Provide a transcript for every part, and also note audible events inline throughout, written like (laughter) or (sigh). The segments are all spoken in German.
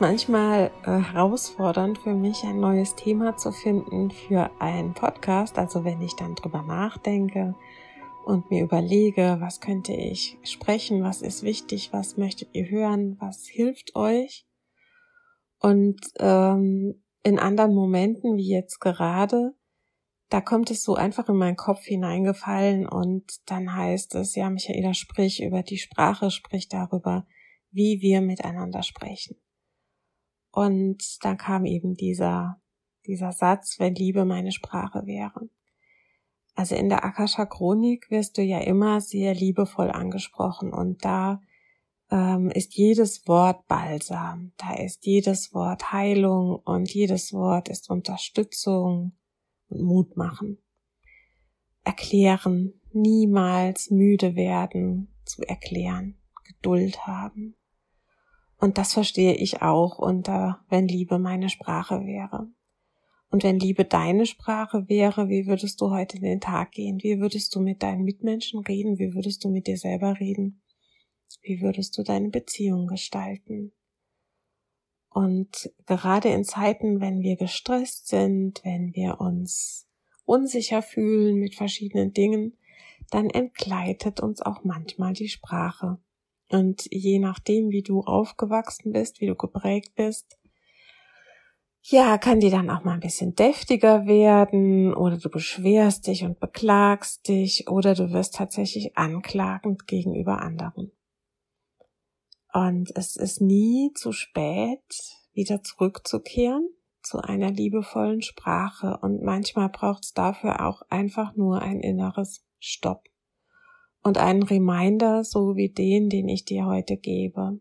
Manchmal äh, herausfordernd für mich, ein neues Thema zu finden für einen Podcast. Also wenn ich dann drüber nachdenke und mir überlege, was könnte ich sprechen, was ist wichtig, was möchtet ihr hören, was hilft euch. Und ähm, in anderen Momenten, wie jetzt gerade, da kommt es so einfach in meinen Kopf hineingefallen und dann heißt es, ja, Michaela, sprich über die Sprache, sprich darüber, wie wir miteinander sprechen. Und dann kam eben dieser, dieser Satz, wenn Liebe meine Sprache wäre. Also in der Akasha Chronik wirst du ja immer sehr liebevoll angesprochen und da ähm, ist jedes Wort Balsam, da ist jedes Wort Heilung und jedes Wort ist Unterstützung und Mut machen. Erklären, niemals müde werden zu erklären, Geduld haben. Und das verstehe ich auch unter, wenn Liebe meine Sprache wäre. Und wenn Liebe deine Sprache wäre, wie würdest du heute in den Tag gehen? Wie würdest du mit deinen Mitmenschen reden? Wie würdest du mit dir selber reden? Wie würdest du deine Beziehung gestalten? Und gerade in Zeiten, wenn wir gestresst sind, wenn wir uns unsicher fühlen mit verschiedenen Dingen, dann entgleitet uns auch manchmal die Sprache. Und je nachdem, wie du aufgewachsen bist, wie du geprägt bist, ja, kann die dann auch mal ein bisschen deftiger werden oder du beschwerst dich und beklagst dich oder du wirst tatsächlich anklagend gegenüber anderen. Und es ist nie zu spät, wieder zurückzukehren zu einer liebevollen Sprache und manchmal braucht es dafür auch einfach nur ein inneres Stopp und einen Reminder, so wie den, den ich dir heute gebe.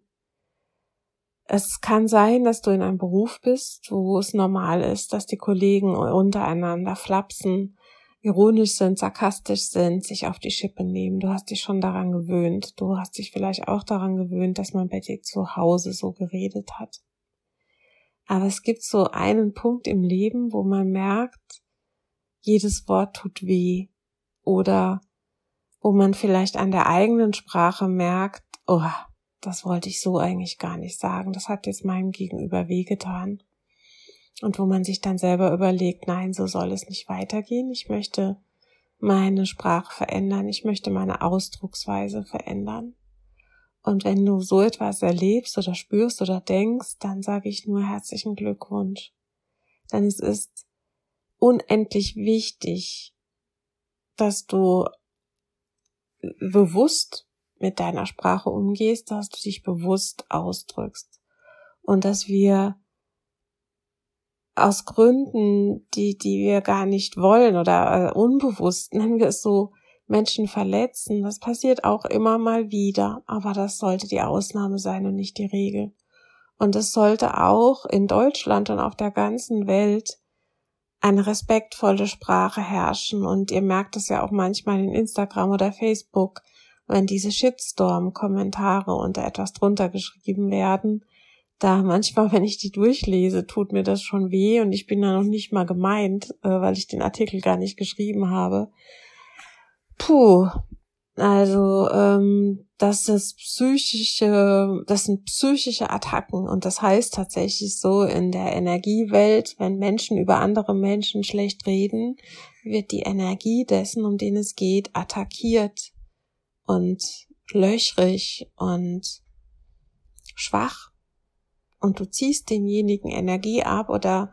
Es kann sein, dass du in einem Beruf bist, wo es normal ist, dass die Kollegen untereinander flapsen, ironisch sind, sarkastisch sind, sich auf die Schippe nehmen. Du hast dich schon daran gewöhnt. Du hast dich vielleicht auch daran gewöhnt, dass man bei dir zu Hause so geredet hat. Aber es gibt so einen Punkt im Leben, wo man merkt, jedes Wort tut weh oder wo man vielleicht an der eigenen Sprache merkt, oh, das wollte ich so eigentlich gar nicht sagen, das hat jetzt meinem Gegenüber wehgetan. Und wo man sich dann selber überlegt, nein, so soll es nicht weitergehen, ich möchte meine Sprache verändern, ich möchte meine Ausdrucksweise verändern. Und wenn du so etwas erlebst oder spürst oder denkst, dann sage ich nur herzlichen Glückwunsch. Denn es ist unendlich wichtig, dass du bewusst mit deiner Sprache umgehst, dass du dich bewusst ausdrückst und dass wir aus Gründen, die, die wir gar nicht wollen oder äh, unbewusst, nennen wir es so, Menschen verletzen. Das passiert auch immer mal wieder, aber das sollte die Ausnahme sein und nicht die Regel. Und es sollte auch in Deutschland und auf der ganzen Welt eine respektvolle Sprache herrschen. Und ihr merkt es ja auch manchmal in Instagram oder Facebook, wenn diese Shitstorm-Kommentare unter etwas drunter geschrieben werden. Da manchmal, wenn ich die durchlese, tut mir das schon weh und ich bin da noch nicht mal gemeint, äh, weil ich den Artikel gar nicht geschrieben habe. Puh, also ähm, das ist psychische, das sind psychische Attacken und das heißt tatsächlich so in der Energiewelt, wenn Menschen über andere Menschen schlecht reden, wird die Energie dessen, um den es geht, attackiert und löchrig und schwach. und du ziehst denjenigen Energie ab oder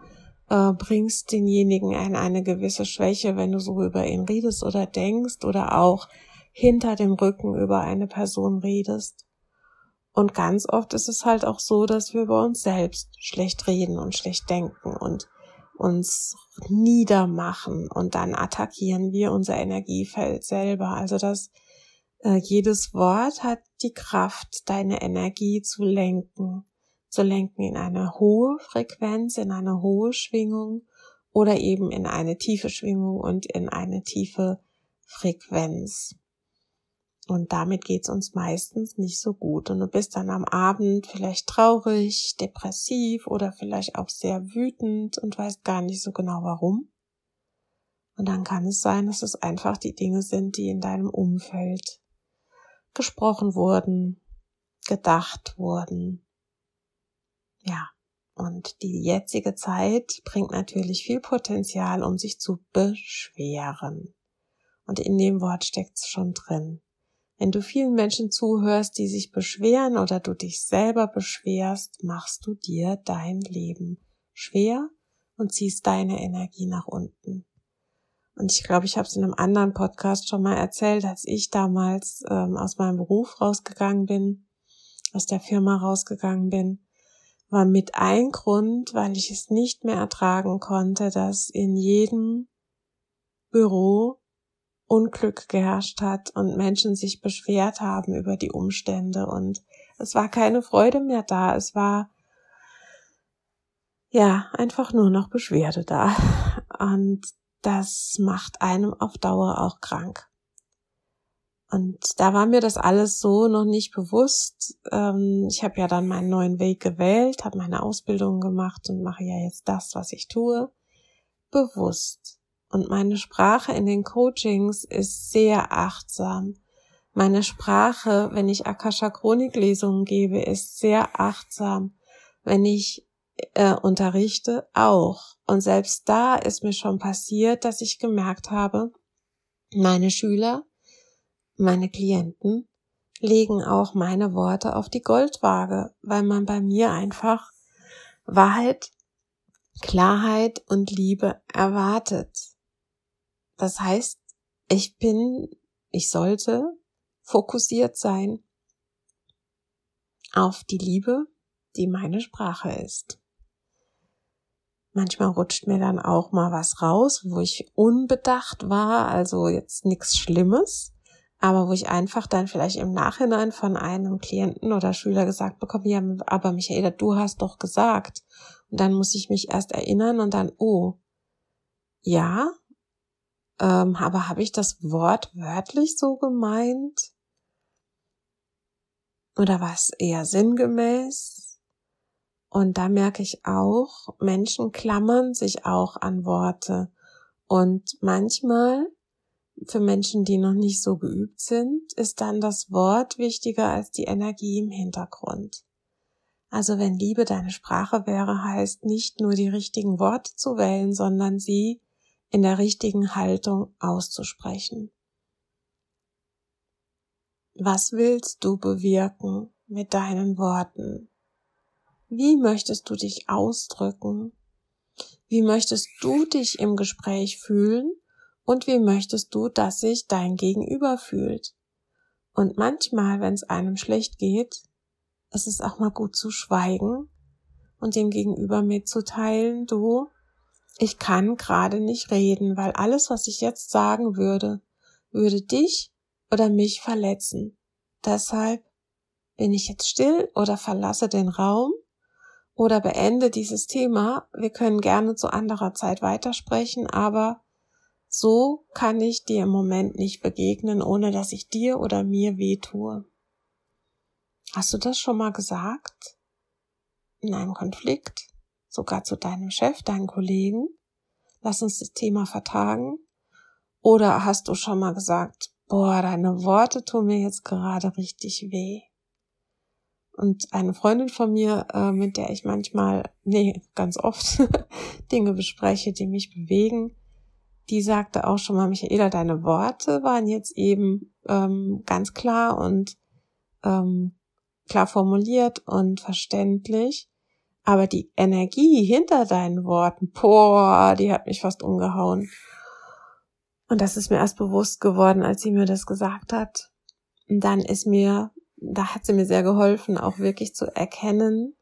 äh, bringst denjenigen in eine gewisse Schwäche, wenn du so über ihn redest oder denkst oder auch hinter dem Rücken über eine Person redest. Und ganz oft ist es halt auch so, dass wir über uns selbst schlecht reden und schlecht denken und uns niedermachen und dann attackieren wir unser Energiefeld selber. Also das äh, jedes Wort hat die Kraft, deine Energie zu lenken, zu lenken in eine hohe Frequenz, in eine hohe Schwingung oder eben in eine tiefe Schwingung und in eine tiefe Frequenz. Und damit geht's uns meistens nicht so gut. Und du bist dann am Abend vielleicht traurig, depressiv oder vielleicht auch sehr wütend und weißt gar nicht so genau warum. Und dann kann es sein, dass es einfach die Dinge sind, die in deinem Umfeld gesprochen wurden, gedacht wurden. Ja, und die jetzige Zeit bringt natürlich viel Potenzial, um sich zu beschweren. Und in dem Wort steckt's schon drin. Wenn du vielen Menschen zuhörst, die sich beschweren oder du dich selber beschwerst, machst du dir dein Leben schwer und ziehst deine Energie nach unten. Und ich glaube, ich habe es in einem anderen Podcast schon mal erzählt, als ich damals ähm, aus meinem Beruf rausgegangen bin, aus der Firma rausgegangen bin, war mit ein Grund, weil ich es nicht mehr ertragen konnte, dass in jedem Büro Unglück geherrscht hat und Menschen sich beschwert haben über die Umstände und es war keine Freude mehr da. Es war ja einfach nur noch Beschwerde da. Und das macht einem auf Dauer auch krank. Und da war mir das alles so noch nicht bewusst. Ähm, ich habe ja dann meinen neuen Weg gewählt, habe meine Ausbildung gemacht und mache ja jetzt das, was ich tue, bewusst. Und meine Sprache in den Coachings ist sehr achtsam. Meine Sprache, wenn ich Akasha Chroniklesungen gebe, ist sehr achtsam. Wenn ich äh, unterrichte, auch. Und selbst da ist mir schon passiert, dass ich gemerkt habe, meine Schüler, meine Klienten legen auch meine Worte auf die Goldwaage, weil man bei mir einfach Wahrheit, Klarheit und Liebe erwartet. Das heißt, ich bin, ich sollte fokussiert sein auf die Liebe, die meine Sprache ist. Manchmal rutscht mir dann auch mal was raus, wo ich unbedacht war, also jetzt nichts Schlimmes, aber wo ich einfach dann vielleicht im Nachhinein von einem Klienten oder Schüler gesagt bekomme, ja, aber Michaela, du hast doch gesagt. Und dann muss ich mich erst erinnern und dann, oh, ja, ähm, aber habe ich das Wort wörtlich so gemeint? Oder war es eher sinngemäß? Und da merke ich auch, Menschen klammern sich auch an Worte. Und manchmal, für Menschen, die noch nicht so geübt sind, ist dann das Wort wichtiger als die Energie im Hintergrund. Also wenn Liebe deine Sprache wäre, heißt nicht nur die richtigen Worte zu wählen, sondern sie in der richtigen Haltung auszusprechen. Was willst du bewirken mit deinen Worten? Wie möchtest du dich ausdrücken? Wie möchtest du dich im Gespräch fühlen? Und wie möchtest du, dass sich dein Gegenüber fühlt? Und manchmal, wenn es einem schlecht geht, ist es auch mal gut zu schweigen und dem Gegenüber mitzuteilen, du, ich kann gerade nicht reden, weil alles, was ich jetzt sagen würde, würde dich oder mich verletzen. Deshalb bin ich jetzt still oder verlasse den Raum oder beende dieses Thema. Wir können gerne zu anderer Zeit weitersprechen, aber so kann ich dir im Moment nicht begegnen, ohne dass ich dir oder mir weh tue. Hast du das schon mal gesagt? In einem Konflikt? Sogar zu deinem Chef, deinen Kollegen, lass uns das Thema vertagen? Oder hast du schon mal gesagt, boah, deine Worte tun mir jetzt gerade richtig weh? Und eine Freundin von mir, äh, mit der ich manchmal, nee, ganz oft (laughs) Dinge bespreche, die mich bewegen, die sagte auch schon mal, Michaela, deine Worte waren jetzt eben ähm, ganz klar und ähm, klar formuliert und verständlich. Aber die Energie hinter deinen Worten, boah, die hat mich fast umgehauen. Und das ist mir erst bewusst geworden, als sie mir das gesagt hat. Und dann ist mir, da hat sie mir sehr geholfen, auch wirklich zu erkennen,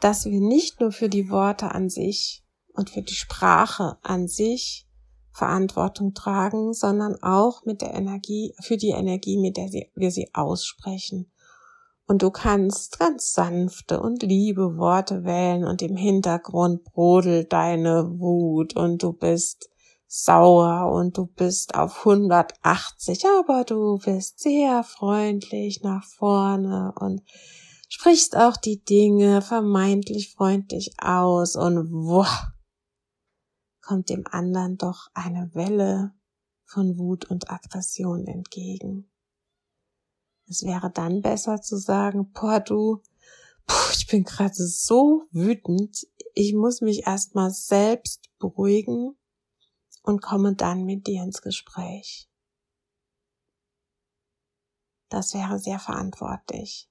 dass wir nicht nur für die Worte an sich und für die Sprache an sich Verantwortung tragen, sondern auch mit der Energie, für die Energie, mit der wir sie aussprechen. Und du kannst ganz sanfte und liebe Worte wählen und im Hintergrund brodelt deine Wut und du bist sauer und du bist auf 180, aber du bist sehr freundlich nach vorne und sprichst auch die Dinge vermeintlich freundlich aus und wow, kommt dem anderen doch eine Welle von Wut und Aggression entgegen. Es wäre dann besser zu sagen, boah, du, puh, ich bin gerade so wütend, ich muss mich erstmal selbst beruhigen und komme dann mit dir ins Gespräch. Das wäre sehr verantwortlich.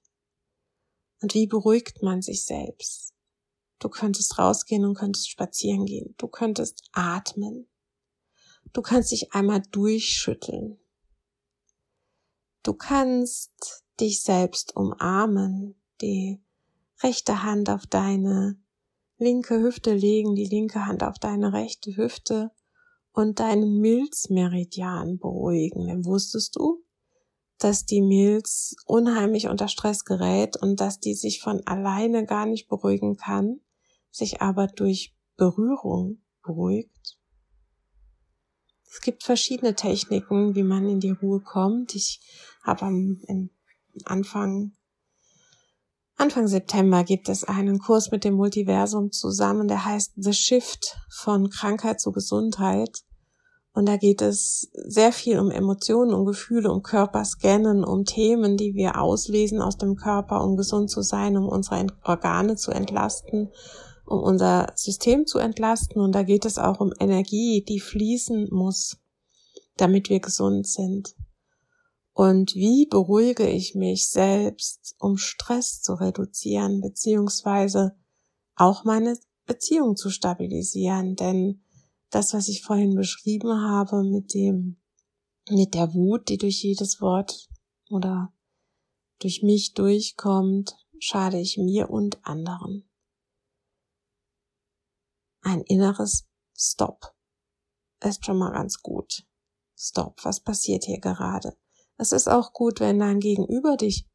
Und wie beruhigt man sich selbst? Du könntest rausgehen und könntest spazieren gehen. Du könntest atmen. Du kannst dich einmal durchschütteln. Du kannst dich selbst umarmen, die rechte Hand auf deine linke Hüfte legen, die linke Hand auf deine rechte Hüfte und deinen Milzmeridian beruhigen. Denn wusstest du, dass die Milz unheimlich unter Stress gerät und dass die sich von alleine gar nicht beruhigen kann, sich aber durch Berührung beruhigt? Es gibt verschiedene Techniken, wie man in die Ruhe kommt. Ich habe am Anfang Anfang September gibt es einen Kurs mit dem Multiversum zusammen, der heißt The Shift von Krankheit zu Gesundheit. Und da geht es sehr viel um Emotionen, um Gefühle, um Körperscannen, um Themen, die wir auslesen aus dem Körper, um gesund zu sein, um unsere Organe zu entlasten, um unser System zu entlasten. Und da geht es auch um Energie, die fließen muss, damit wir gesund sind. Und wie beruhige ich mich selbst, um Stress zu reduzieren, beziehungsweise auch meine Beziehung zu stabilisieren? Denn das, was ich vorhin beschrieben habe mit dem, mit der Wut, die durch jedes Wort oder durch mich durchkommt, schade ich mir und anderen. Ein inneres Stop ist schon mal ganz gut. Stop, was passiert hier gerade? Es ist auch gut, wenn dein Gegenüber dich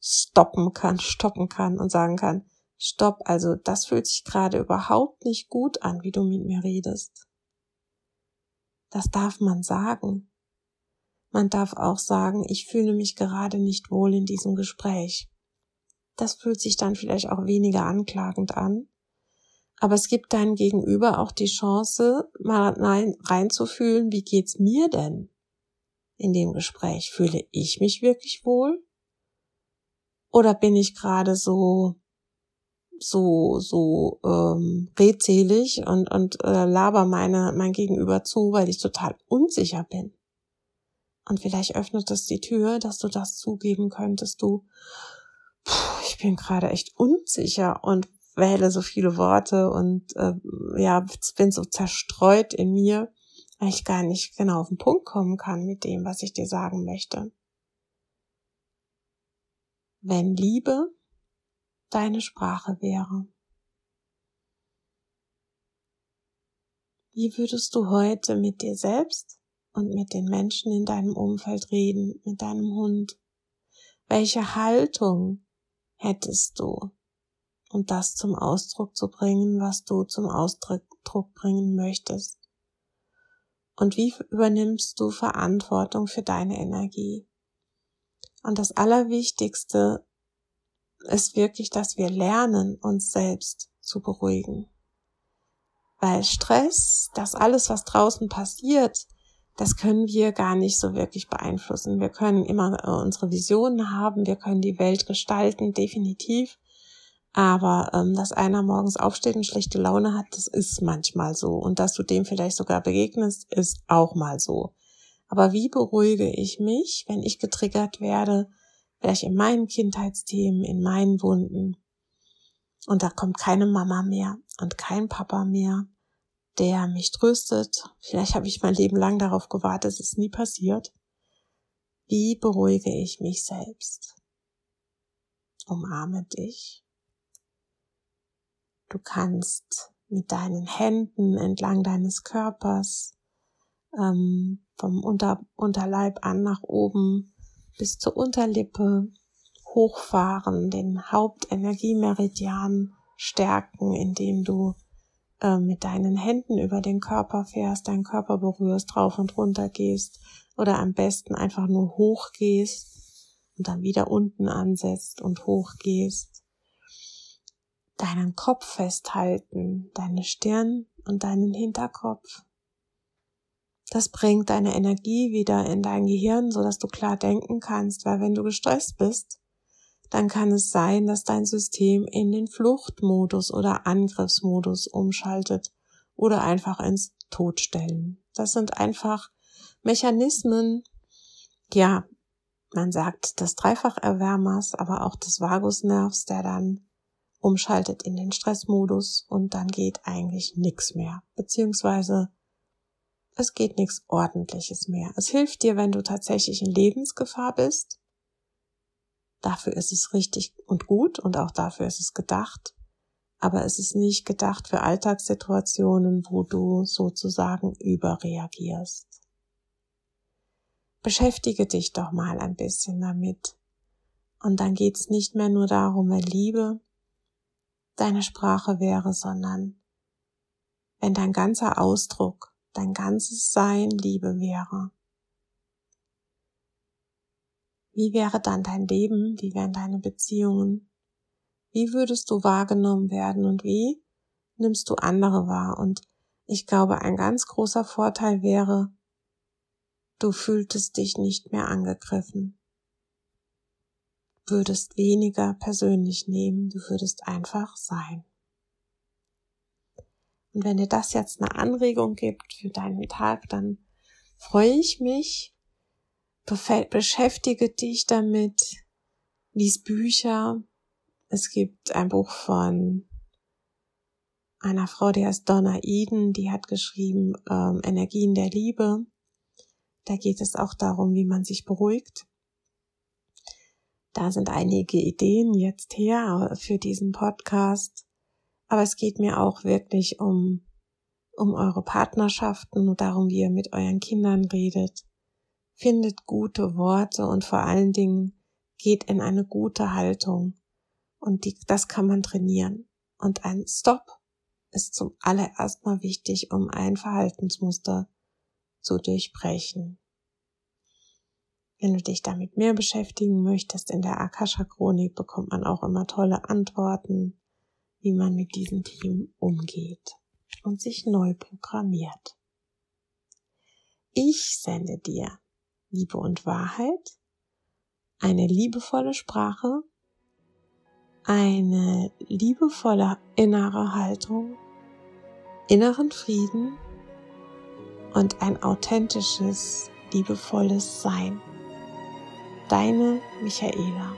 stoppen kann, stoppen kann und sagen kann, stopp, also das fühlt sich gerade überhaupt nicht gut an, wie du mit mir redest. Das darf man sagen. Man darf auch sagen, ich fühle mich gerade nicht wohl in diesem Gespräch. Das fühlt sich dann vielleicht auch weniger anklagend an. Aber es gibt deinem Gegenüber auch die Chance, mal reinzufühlen, wie geht's mir denn? in dem Gespräch? Fühle ich mich wirklich wohl? Oder bin ich gerade so so so ähm, redselig und und äh, laber meine mein Gegenüber zu, weil ich total unsicher bin? Und vielleicht öffnet es die Tür, dass du das zugeben könntest, du, ich bin gerade echt unsicher und wähle so viele Worte und äh, ja, bin so zerstreut in mir weil ich gar nicht genau auf den Punkt kommen kann mit dem, was ich dir sagen möchte. Wenn Liebe deine Sprache wäre, wie würdest du heute mit dir selbst und mit den Menschen in deinem Umfeld reden, mit deinem Hund? Welche Haltung hättest du, um das zum Ausdruck zu bringen, was du zum Ausdruck bringen möchtest? und wie übernimmst du Verantwortung für deine Energie. Und das Allerwichtigste ist wirklich, dass wir lernen, uns selbst zu beruhigen. Weil Stress, das alles, was draußen passiert, das können wir gar nicht so wirklich beeinflussen. Wir können immer äh, unsere Visionen haben, wir können die Welt gestalten, definitiv. Aber ähm, dass einer morgens aufsteht und schlechte Laune hat, das ist manchmal so. Und dass du dem vielleicht sogar begegnest, ist auch mal so. Aber wie beruhige ich mich, wenn ich getriggert werde, vielleicht in meinen Kindheitsthemen, in meinen Wunden? Und da kommt keine Mama mehr und kein Papa mehr, der mich tröstet. Vielleicht habe ich mein Leben lang darauf gewartet, es ist nie passiert. Wie beruhige ich mich selbst? Umarme dich. Du kannst mit deinen Händen entlang deines Körpers ähm, vom Unter Unterleib an nach oben bis zur Unterlippe hochfahren, den Hauptenergiemeridian stärken, indem du äh, mit deinen Händen über den Körper fährst, deinen Körper berührst, drauf und runter gehst oder am besten einfach nur hoch gehst und dann wieder unten ansetzt und hoch gehst. Deinen Kopf festhalten, deine Stirn und deinen Hinterkopf. Das bringt deine Energie wieder in dein Gehirn, so dass du klar denken kannst, weil wenn du gestresst bist, dann kann es sein, dass dein System in den Fluchtmodus oder Angriffsmodus umschaltet oder einfach ins Todstellen. Das sind einfach Mechanismen, ja, man sagt des Dreifacherwärmers, aber auch des Vagusnervs, der dann umschaltet in den Stressmodus und dann geht eigentlich nichts mehr, beziehungsweise es geht nichts Ordentliches mehr. Es hilft dir, wenn du tatsächlich in Lebensgefahr bist, Dafür ist es richtig und gut und auch dafür ist es gedacht. Aber es ist nicht gedacht für Alltagssituationen, wo du sozusagen überreagierst. Beschäftige dich doch mal ein bisschen damit. Und dann geht's nicht mehr nur darum, wenn Liebe deine Sprache wäre, sondern wenn dein ganzer Ausdruck, dein ganzes Sein Liebe wäre. Wie wäre dann dein Leben? Wie wären deine Beziehungen? Wie würdest du wahrgenommen werden und wie nimmst du andere wahr? Und ich glaube, ein ganz großer Vorteil wäre, du fühltest dich nicht mehr angegriffen, würdest weniger persönlich nehmen, du würdest einfach sein. Und wenn dir das jetzt eine Anregung gibt für deinen Tag, dann freue ich mich, beschäftige dich damit, lies Bücher. Es gibt ein Buch von einer Frau, die heißt Donna Eden, die hat geschrieben ähm, Energien der Liebe. Da geht es auch darum, wie man sich beruhigt. Da sind einige Ideen jetzt her für diesen Podcast. Aber es geht mir auch wirklich um, um eure Partnerschaften und darum, wie ihr mit euren Kindern redet findet gute Worte und vor allen Dingen geht in eine gute Haltung. Und die, das kann man trainieren. Und ein Stop ist zum allererst mal wichtig, um ein Verhaltensmuster zu durchbrechen. Wenn du dich damit mehr beschäftigen möchtest, in der Akasha Chronik bekommt man auch immer tolle Antworten, wie man mit diesem Team umgeht und sich neu programmiert. Ich sende dir Liebe und Wahrheit, eine liebevolle Sprache, eine liebevolle innere Haltung, inneren Frieden und ein authentisches, liebevolles Sein. Deine Michaela.